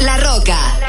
La Roca.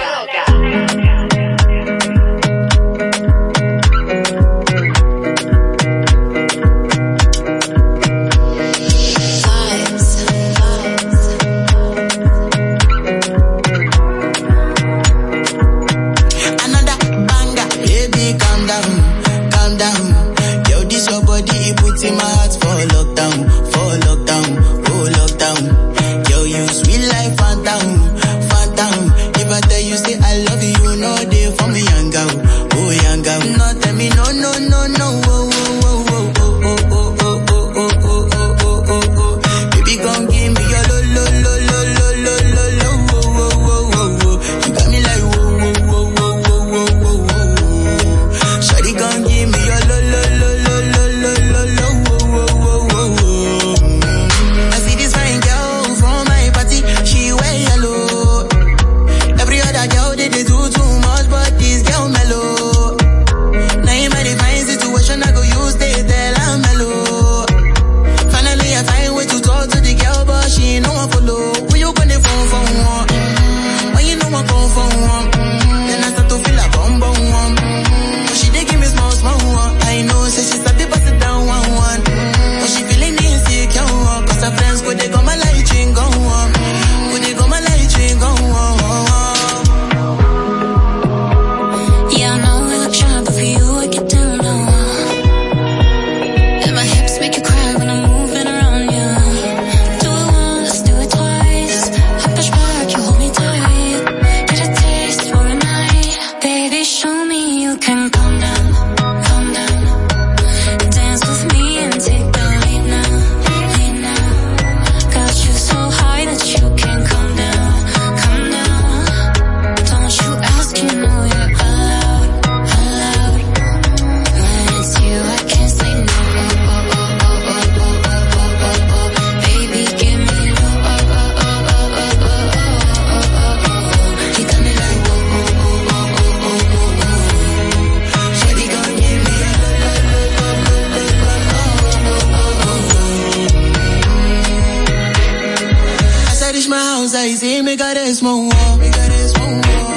si me quieres, mongo, me.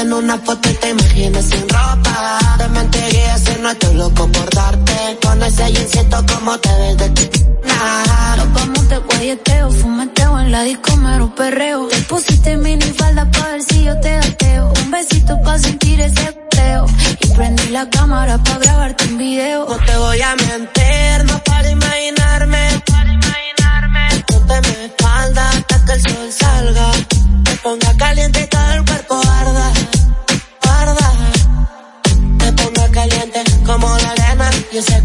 En una foto y te imaginas sin ropa. Te mentiría si no estoy loco por darte. Con ese jeansito como te ves de nah. Nos vamos de guayeteo, fumeteo en la disco, mero perreo. Te pusiste mini falda pa' ver si yo te gateo. Un besito pa' sentir ese peo. Y prendí la cámara pa' grabarte un video. No te voy a mentir, no para imaginarme. Para imaginarme. Ponte mi espalda hasta que el sol salga. Te ponga caliente y todo el cuerpo Y ese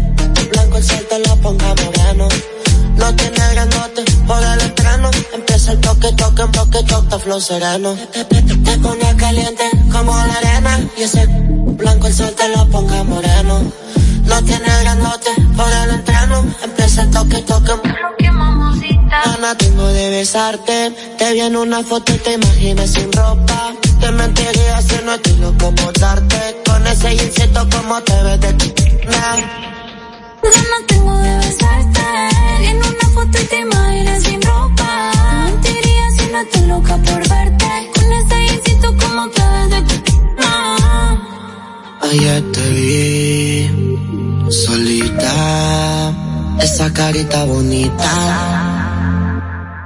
blanco el sol te lo ponga moreno. No tiene grandote por el estreno. Empieza el toque, toque, en bloque, toque, flow sereno. Te, te, te, caliente como la arena. Y ese blanco el sol te lo ponga moreno. No tiene grandote por el entreno. Empieza el toque, toque. Gana tengo de besarte. Te vi en una foto y te imaginas sin ropa. Te mentiría si no estoy loco por darte. Con ese jeansito como te ves de nah. Ganas tengo de besarte. En una foto y te imaginas sin ropa. Te mentiría si no estoy loca por verte. Con ese yesito como te ves de no. Ayer te vi solita, esa carita bonita,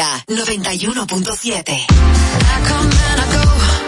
Música 91.7.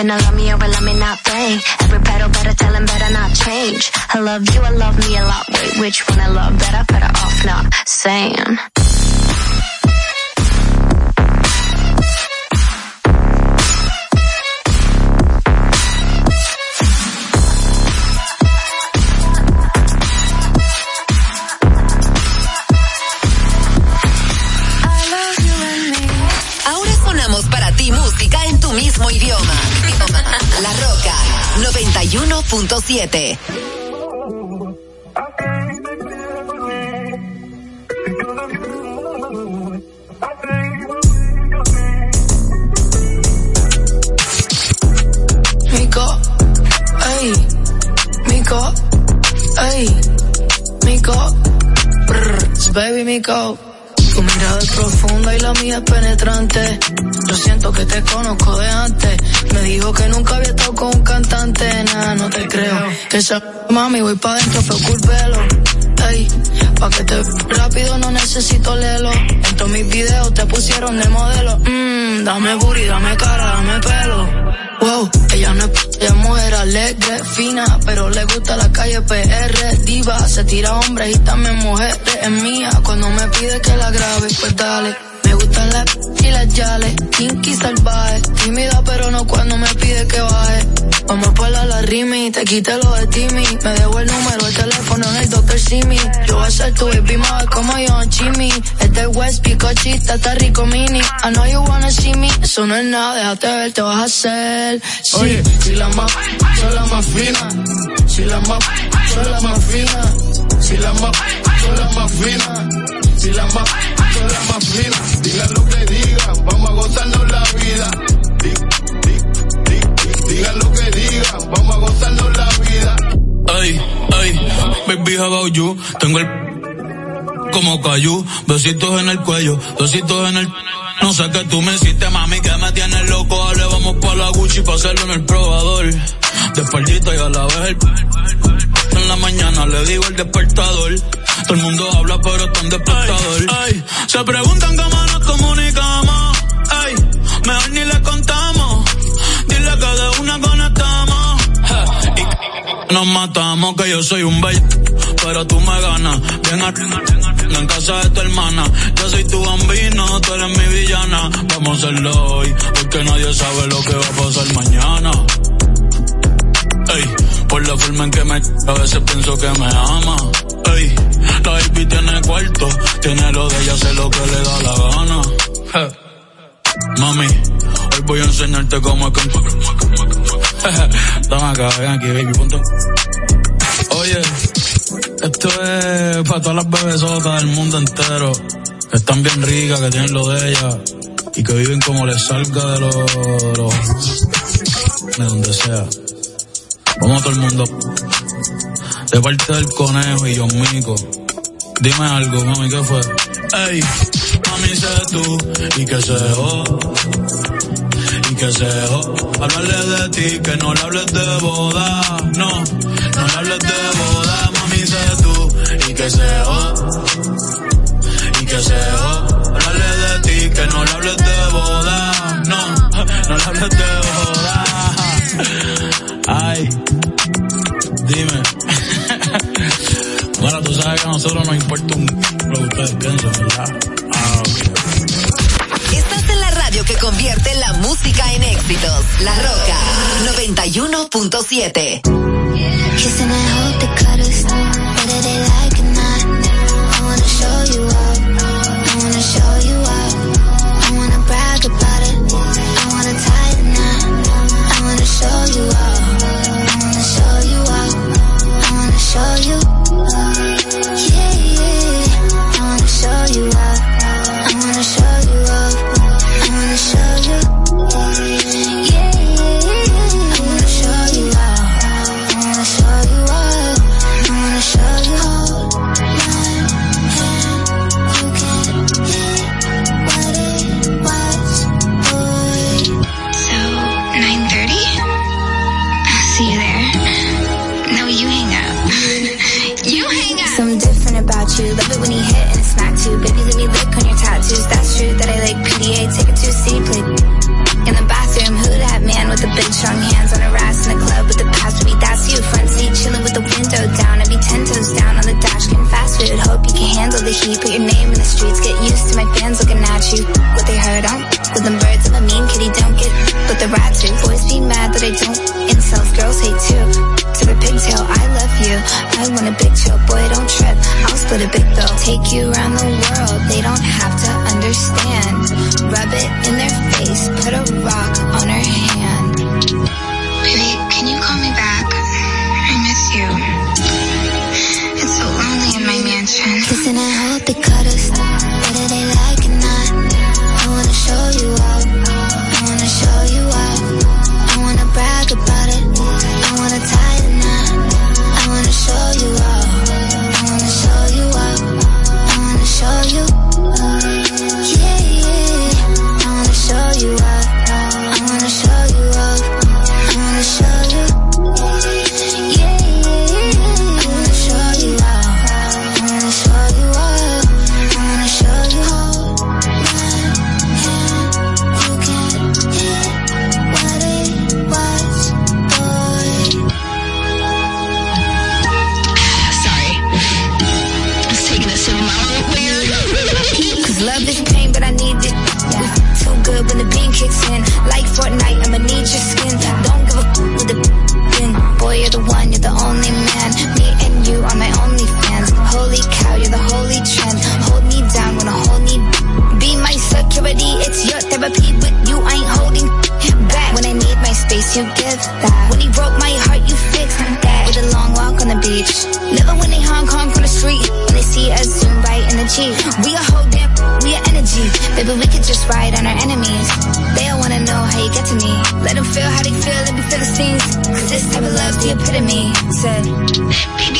action. Never been a love me or love me not thing. Every pedal better tell him better not change. I love you, I love me a lot. Wait, which one I love better? Better off not saying. Mico, ay, Mico, ay, Mico, brr, baby Mico. Mirada es profunda y la mía es penetrante. Yo siento que te conozco de antes. Me dijo que nunca había estado con un cantante. Nada, no te creo. Esa mami voy pa' dentro, pero el pelo. Ey, pa' que te rápido no necesito lelo. En todos mis videos te pusieron de modelo. Mmm, dame booty, dame cara, dame pelo. Wow, ella no es, ella es mujer alegre, fina, pero le gusta la calle PR, diva, se tira hombres y también mujeres, es mía, cuando me pide que la grabe, pues dale. Gustan las y las yales, kinky salvaje, tímida pero no cuando me pide que baje. Vamos por la, la rimi, te quité lo de Timmy, me debo el número, el teléfono en el Dr. Simi. Yo voy a ser tu baby mama como yo, Jimmy. Este West Picochita, está rico mini. I know you wanna see me, eso no es nada, déjate ver, te vas a hacer. Sí. Oye, si la más, son la más fina. Si la más, son la más fina. Si la más, son la más fina. Si la más, son la más fina. Digan lo que digan, vamos a gozarnos la vida. Di- di- di- di- Digan lo que digan, vamos a gozarnos la vida. Ay, ay, baby, how about you? Tengo el como cayú, besitos en el cuello, besitos en el... No sé qué tú me hiciste, mami, que me tienes loco. Dale, vamos pa' la Gucci pa' hacerlo en el probador. De y a la vez el... En la mañana le digo el despertador. Todo el mundo habla, pero está en despertador. Ay, se preguntan cómo nos comunicamos. Ay, mejor ni le contamos. Dile que de una conectamos. Y Nos matamos que yo soy un bello, pero tú me ganas. Bien a- en casa de tu hermana. Yo soy tu bambino, tú eres mi villana. Vamos a hacerlo hoy, porque nadie sabe lo que va a pasar mañana. Ey, por la forma en que me a veces pienso que me ama. Ey, la baby tiene cuarto, tiene lo de ella, hace lo que le da la gana. Mami, hoy voy a enseñarte cómo es que... Toma acá, ven aquí, baby, punto. Oye, esto es para todas las bebesotas del mundo entero, que están bien ricas, que tienen lo de ellas, y que viven como les salga de los- de donde sea. A todo el mundo. De parte del conejo y John Mico. Dime algo, mami, ¿qué fue? Ey, mami, sé tú, y que se jo. Y que se jo. Hablarle de ti, que no le hables de boda. No, no le hables de boda, mami, sé tú, y que se jo. Y que se jo. Hablarle de ti, que no le hables de boda. No, no le hables de boda. Ay, dime. Bueno, tú sabes que a nosotros nos importa un lo que ustedes piensan. Ah. Estás en la radio que convierte la música en éxitos. La Roca 91.7. Kissing and hope. Whether they like it or not. I wanna show you show you. The heat. Put your name in the streets. Get used to my fans looking at you. What they heard on with them birds. I'm a mean kitty. Don't get with the rat too. Boys be mad that I don't. Incels, girls hate too to the pigtail. I love you. I want a big chill, boy. Don't trip. I'll split a big bill. Take you around the world. They don't have to understand. Rub it in their face. Put a rock on her hand. Baby, can you call my mansion. Hope they cut us. Whether they like it or not. I wanna show you you give that. When he broke my heart, you fixed that. With a long walk on the beach. Never when they Hong Kong from the street. When they see us zoom right in the Jeep. We a whole damn, we a energy. Baby, we could just ride on our enemies. They all wanna know how you get to me. Let them feel how they feel, let me feel the scenes. Cause this type of love's the epitome. Said, Baby,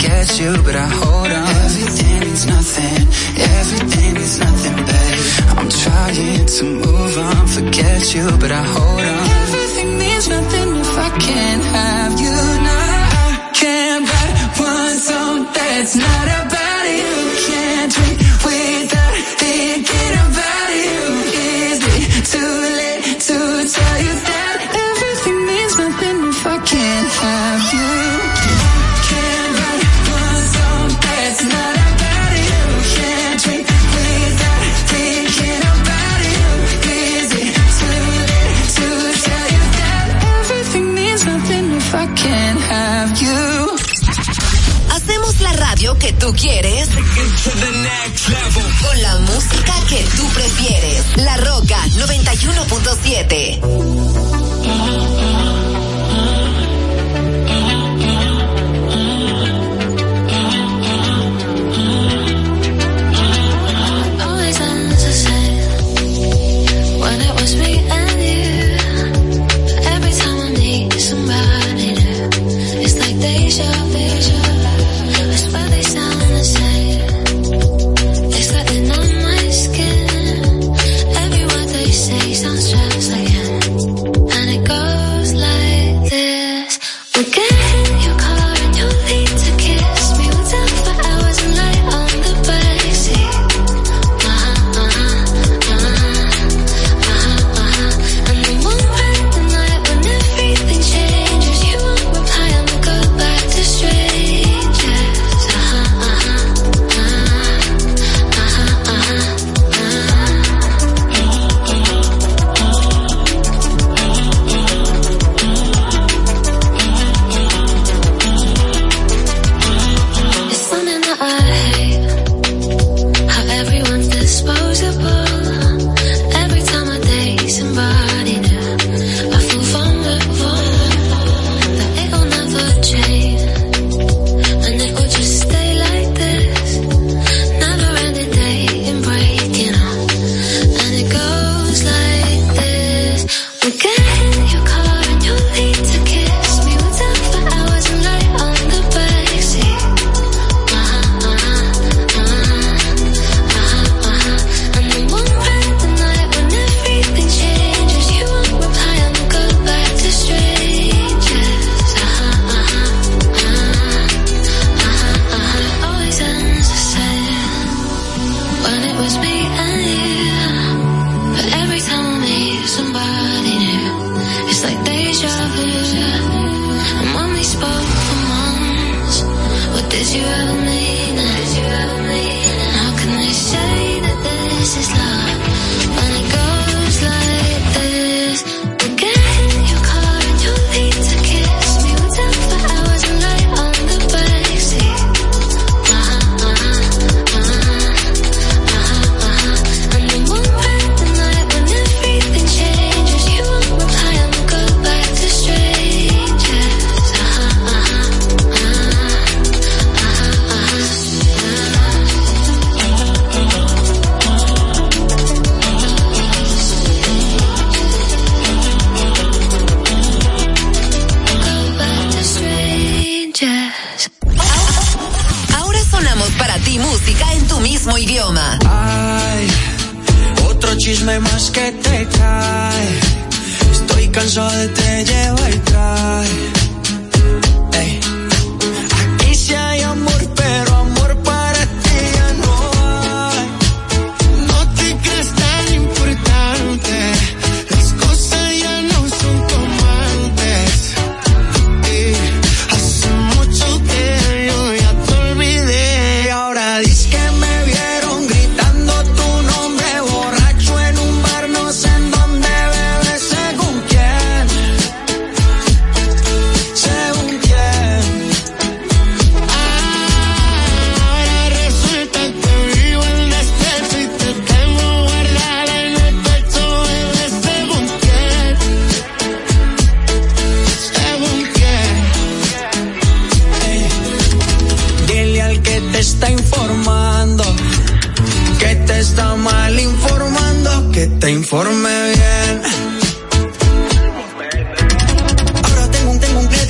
get you, but I hold on. Everything means nothing, everything means nothing, babe. I'm trying to move on, forget you, but I hold on. Everything means nothing if I can't have you now. I can't write one song that's not about you. Can't drink without thinking about you. Is it too late to tell you that everything means nothing if I can't have you? tú quieres con la música que tú prefieres. La Roca 91.7.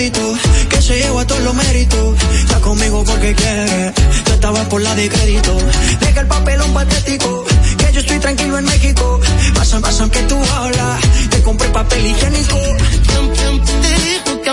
que se lleva todos los méritos. Está conmigo porque quiere, yo estaba por la de crédito. Deja el papelón patético, que yo estoy tranquilo en México. Pasan, pasan que tú hablas, te compré papel higiénico. Te digo que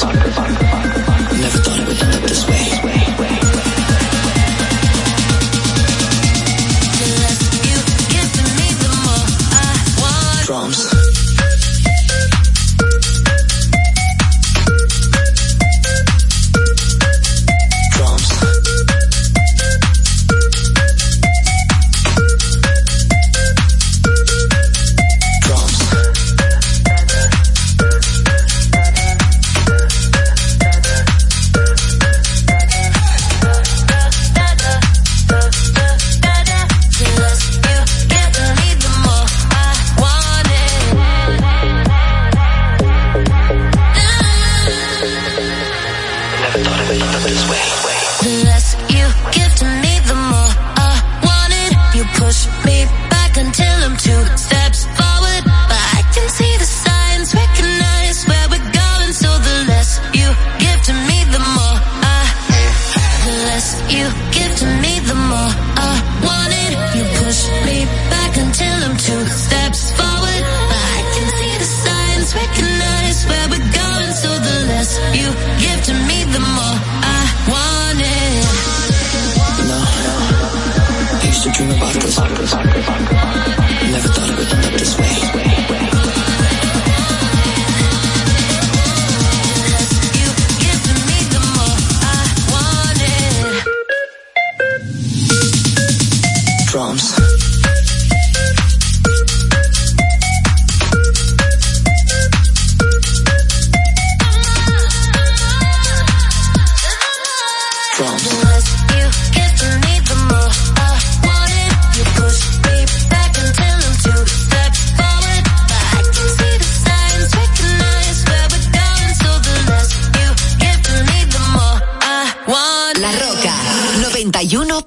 park, park.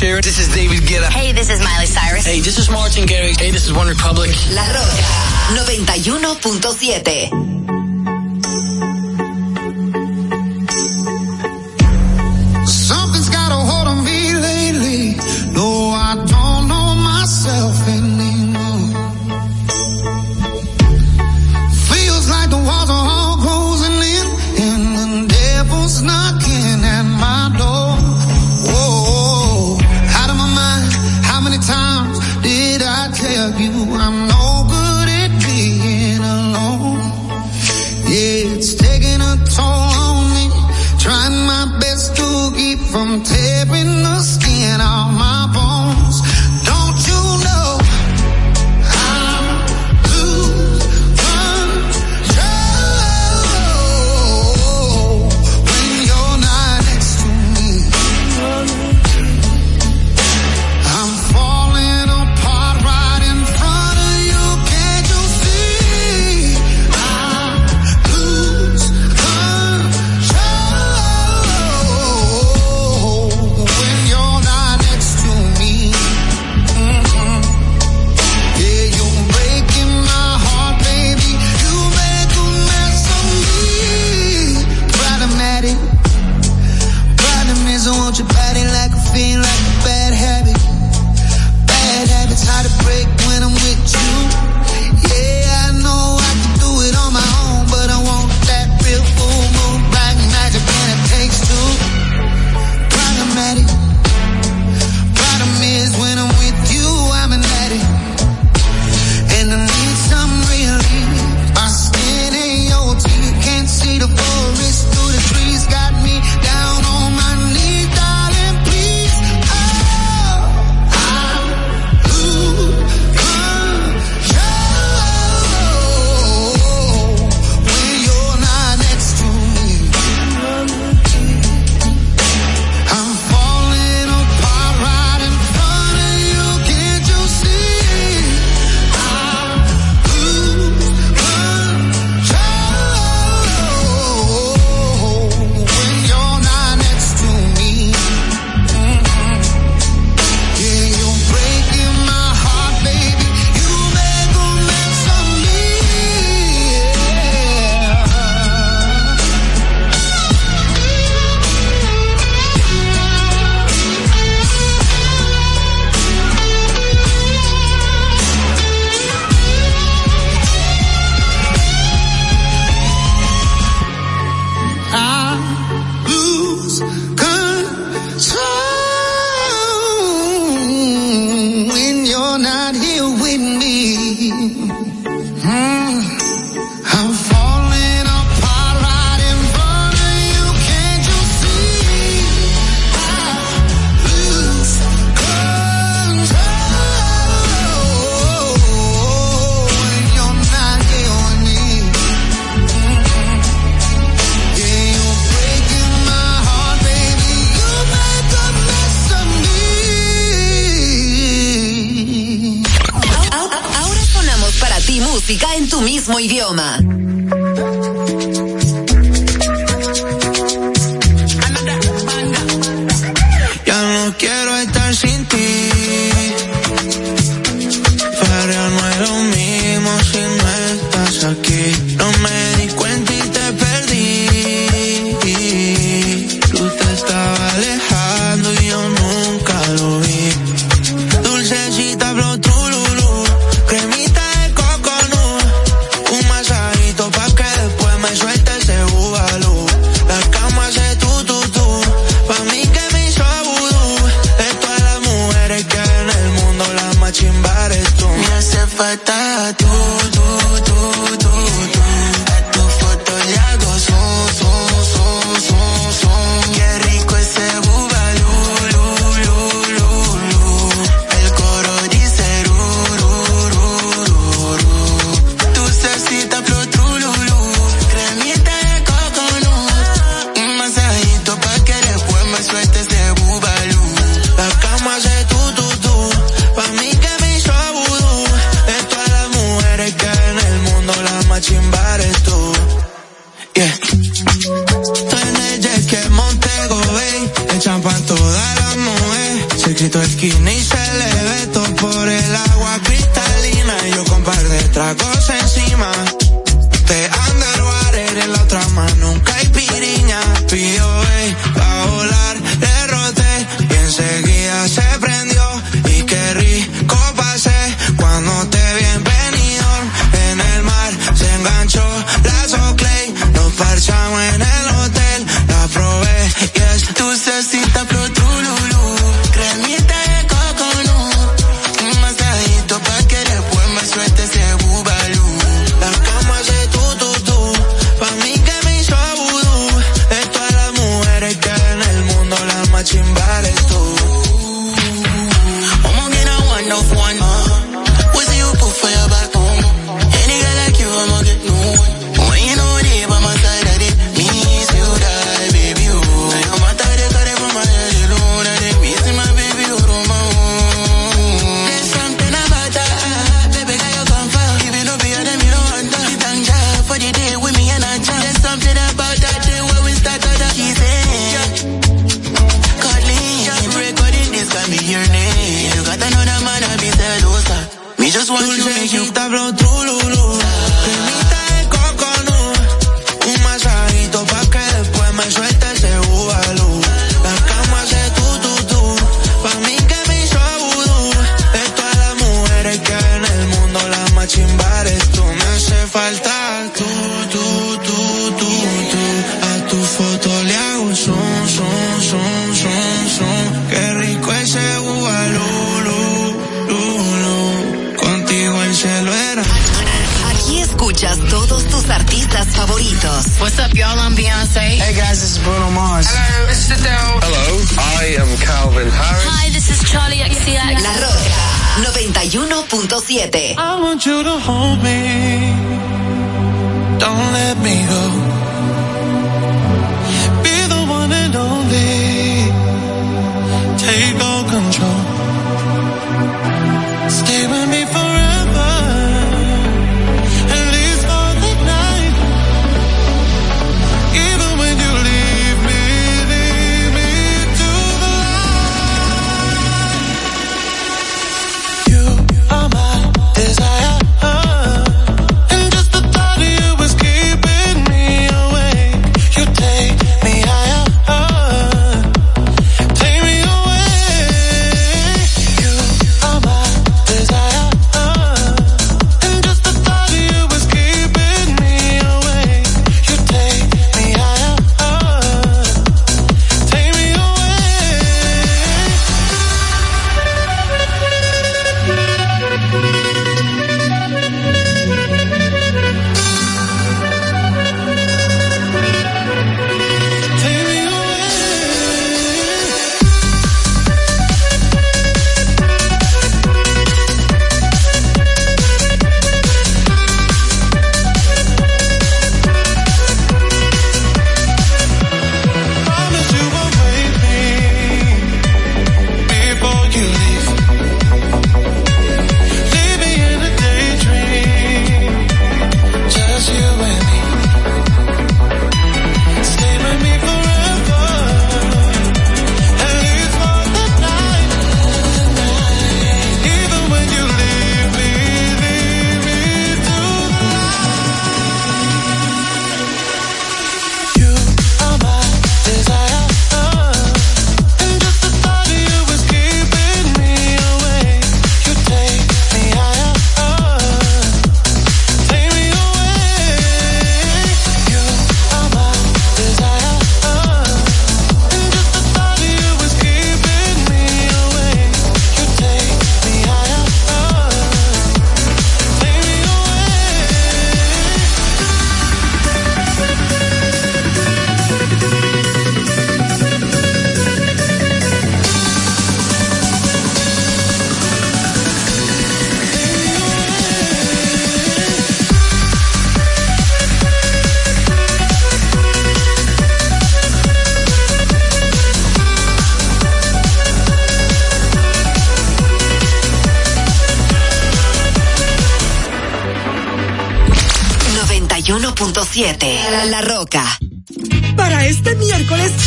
This is David Guetta. Hey, this is Miley Cyrus. Hey, this is Martin Garrix. Hey, this is One Republic. La Roca 91.7.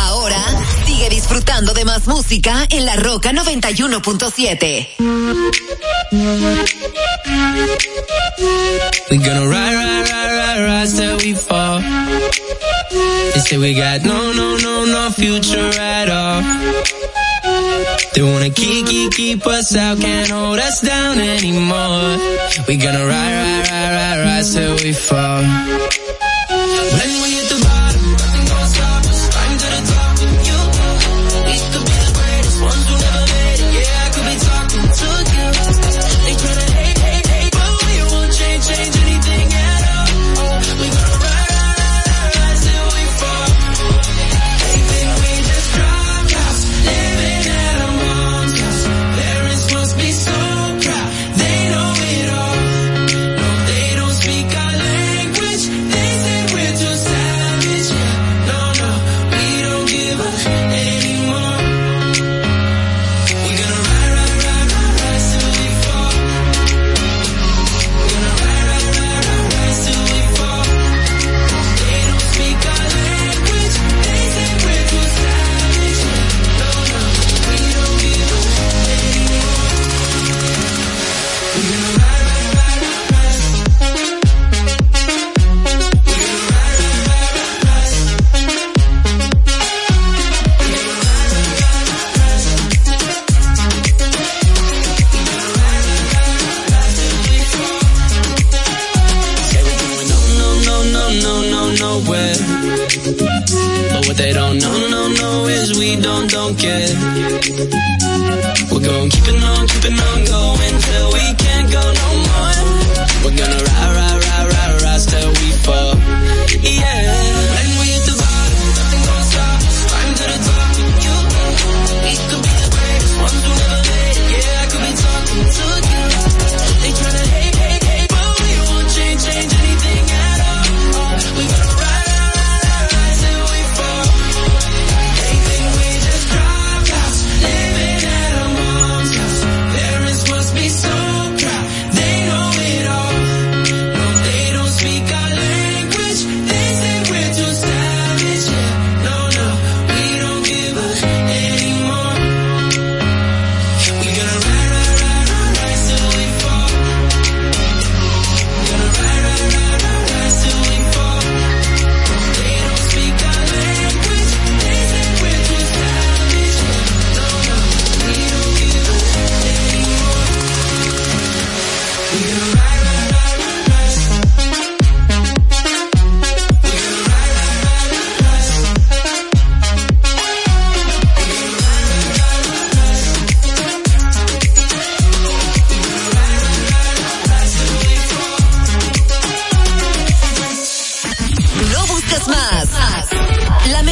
Ahora sigue disfrutando de más música en La Roca 91.7. We gonna ride, ride, ride, ride, rise till we fall. They say we got no, no, no, no future at all. They wanna keep, keep, keep us out, can't hold us down anymore. We gonna ride, ride, ride, ride, rise till we fall. When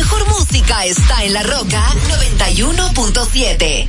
mejor música está en La Roca 91.7.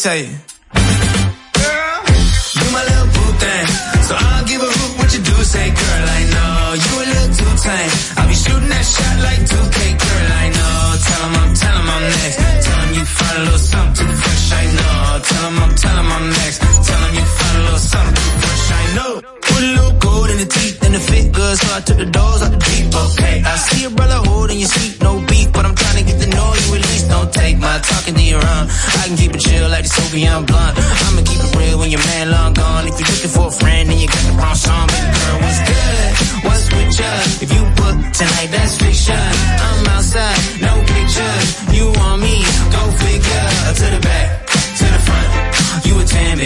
isso aí.